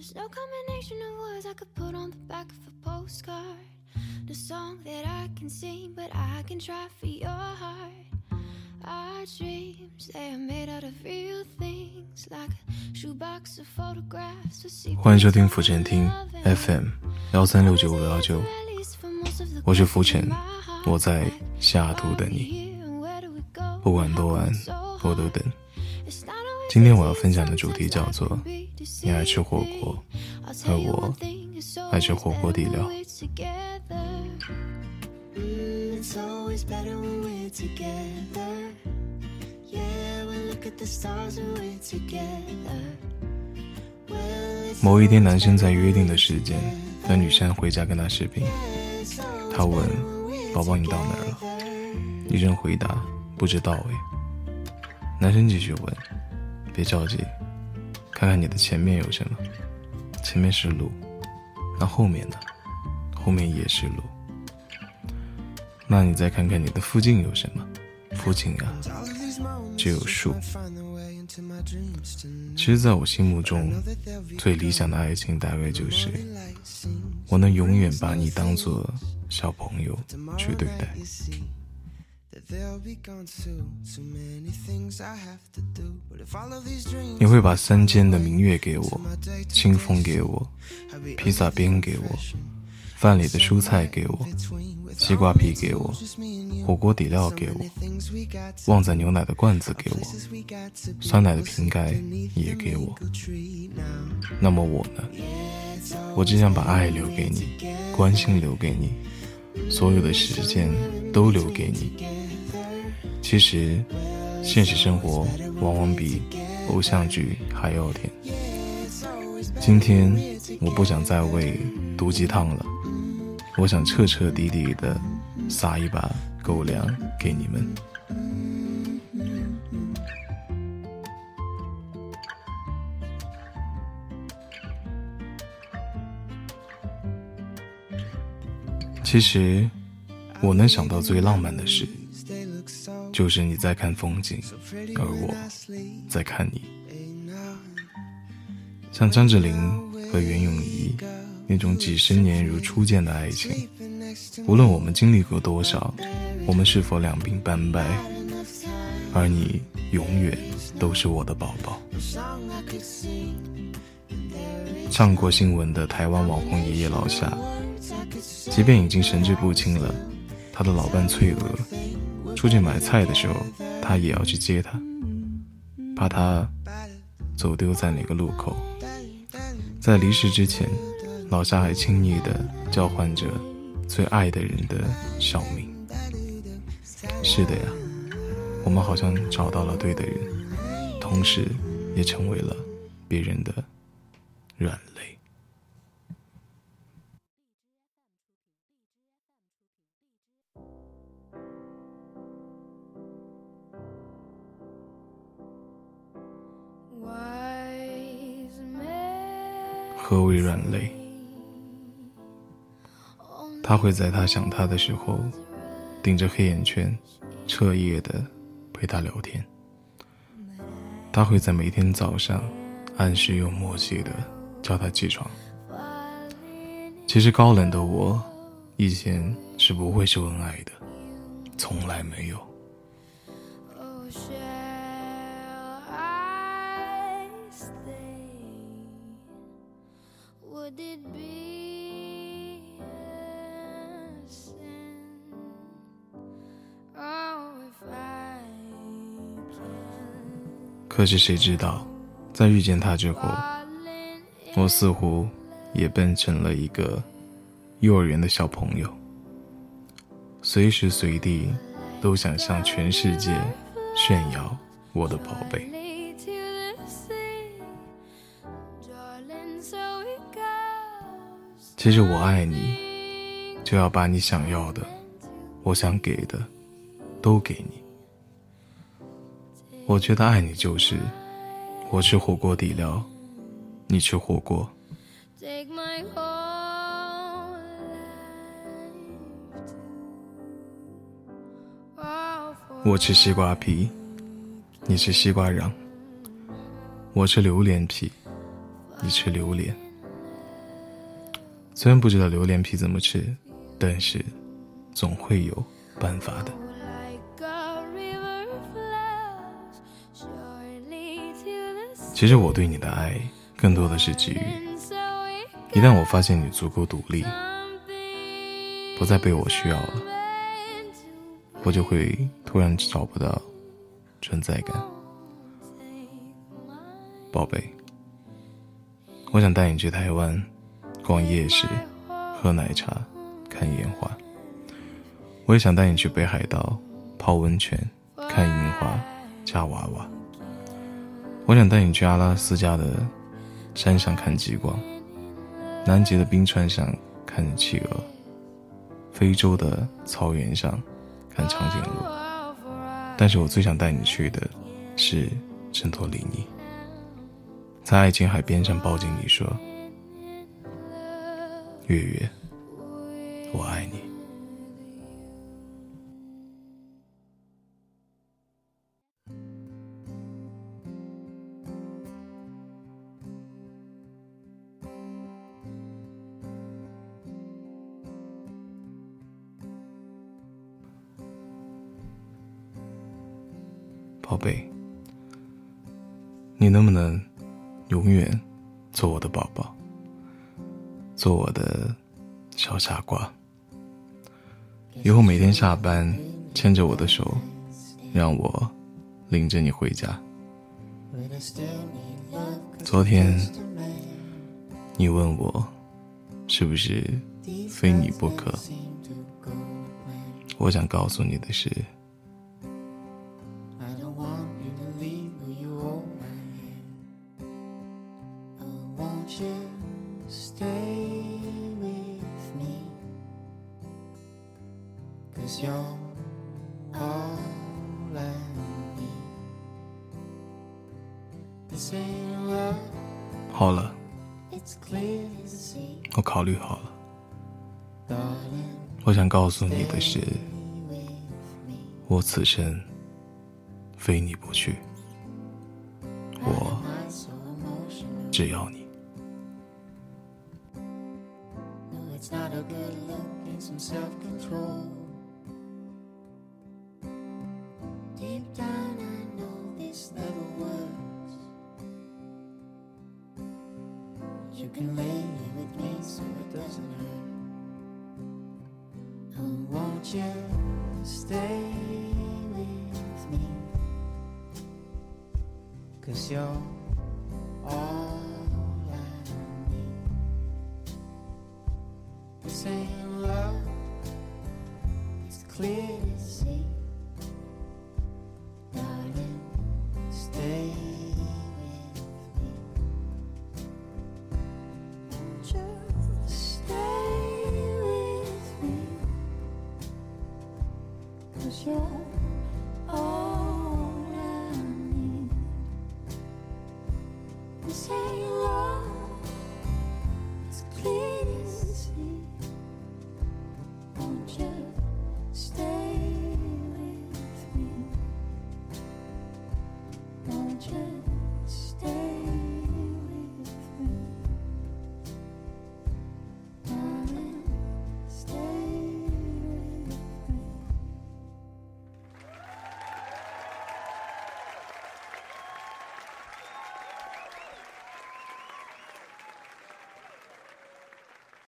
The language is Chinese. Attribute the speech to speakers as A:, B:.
A: There's no combination of words I could put on the back of a postcard. The song that I can sing, but I can try for your heart. Our dreams, they are made out of real things, like a shoebox of photographs.
B: 欢迎收听浮沉听 FM 幺三六九五幺九，我是浮沉，我在西雅图等你，不管多晚我都等。今天我要分享的主题叫做“你爱吃火锅，而我爱吃火锅底料”。某一天，男生在约定的时间等女生回家跟他视频。他问：“宝宝，你到哪儿了？”女生回答：“不知道诶。”男生继续问。别着急，看看你的前面有什么。前面是路，那后面呢？后面也是路。那你再看看你的附近有什么？附近啊，只有树。其实，在我心目中，最理想的爱情大概就是，我能永远把你当做小朋友去对待。你会把山间的明月给我，清风给我，披萨边给我，饭里的蔬菜给我，西瓜皮给我，火锅底料给我，旺仔牛奶的罐子给我，酸奶的瓶盖也给我。那么我呢？我只想把爱留给你，关心留给你，所有的时间都留给你。其实，现实生活往往比偶像剧还要甜。今天我不想再喂毒鸡汤了，我想彻彻底底的撒一把狗粮给你们。其实，我能想到最浪漫的事。就是你在看风景，而我在看你。像张智霖和袁咏仪那种几十年如初见的爱情，无论我们经历过多少，我们是否两鬓斑白，而你永远都是我的宝宝。上过新闻的台湾网红爷爷老夏，即便已经神志不清了，他的老伴翠娥。出去买菜的时候，他也要去接她，怕她走丢在哪个路口。在离世之前，老夏还轻易地叫唤着最爱的人的小名。是的呀，我们好像找到了对的人，同时也成为了别人的软肋。何为软肋？他会在他想他的时候，顶着黑眼圈，彻夜的陪他聊天。他会在每天早上，按时又默契的叫他起床。其实高冷的我，以前是不会秀恩爱的，从来没有。可是谁知道，在遇见他之后，我似乎也变成了一个幼儿园的小朋友，随时随地都想向全世界炫耀我的宝贝。其实我爱你，就要把你想要的，我想给的，都给你。我觉得爱你就是，我吃火锅底料，你吃火锅。我吃西瓜皮，你吃西瓜瓤。我吃榴莲皮，你吃榴莲。虽然不知道榴莲皮怎么吃，但是总会有办法的。其实我对你的爱，更多的是给予。一旦我发现你足够独立，不再被我需要了，我就会突然找不到存在感。宝贝，我想带你去台湾逛夜市、喝奶茶、看烟花。我也想带你去北海道泡温泉、看樱花、夹娃娃。我想带你去阿拉斯加的山上看极光，南极的冰川上看企鹅，非洲的草原上看长颈鹿。但是我最想带你去的是圣托里尼，在爱琴海边上抱紧你说：“月月，我爱你。”宝贝，你能不能永远做我的宝宝，做我的小傻瓜？以后每天下班牵着我的手，让我领着你回家。昨天你问我是不是非你不可，我想告诉你的是。好了，我考虑好了。我想告诉你的是，我此生非你不去，我只要你。You can lay here with me so it doesn't hurt. Oh, won't you stay with me? Cause you're all I need. This ain't love, it's clear to see. say love is clear and sweet.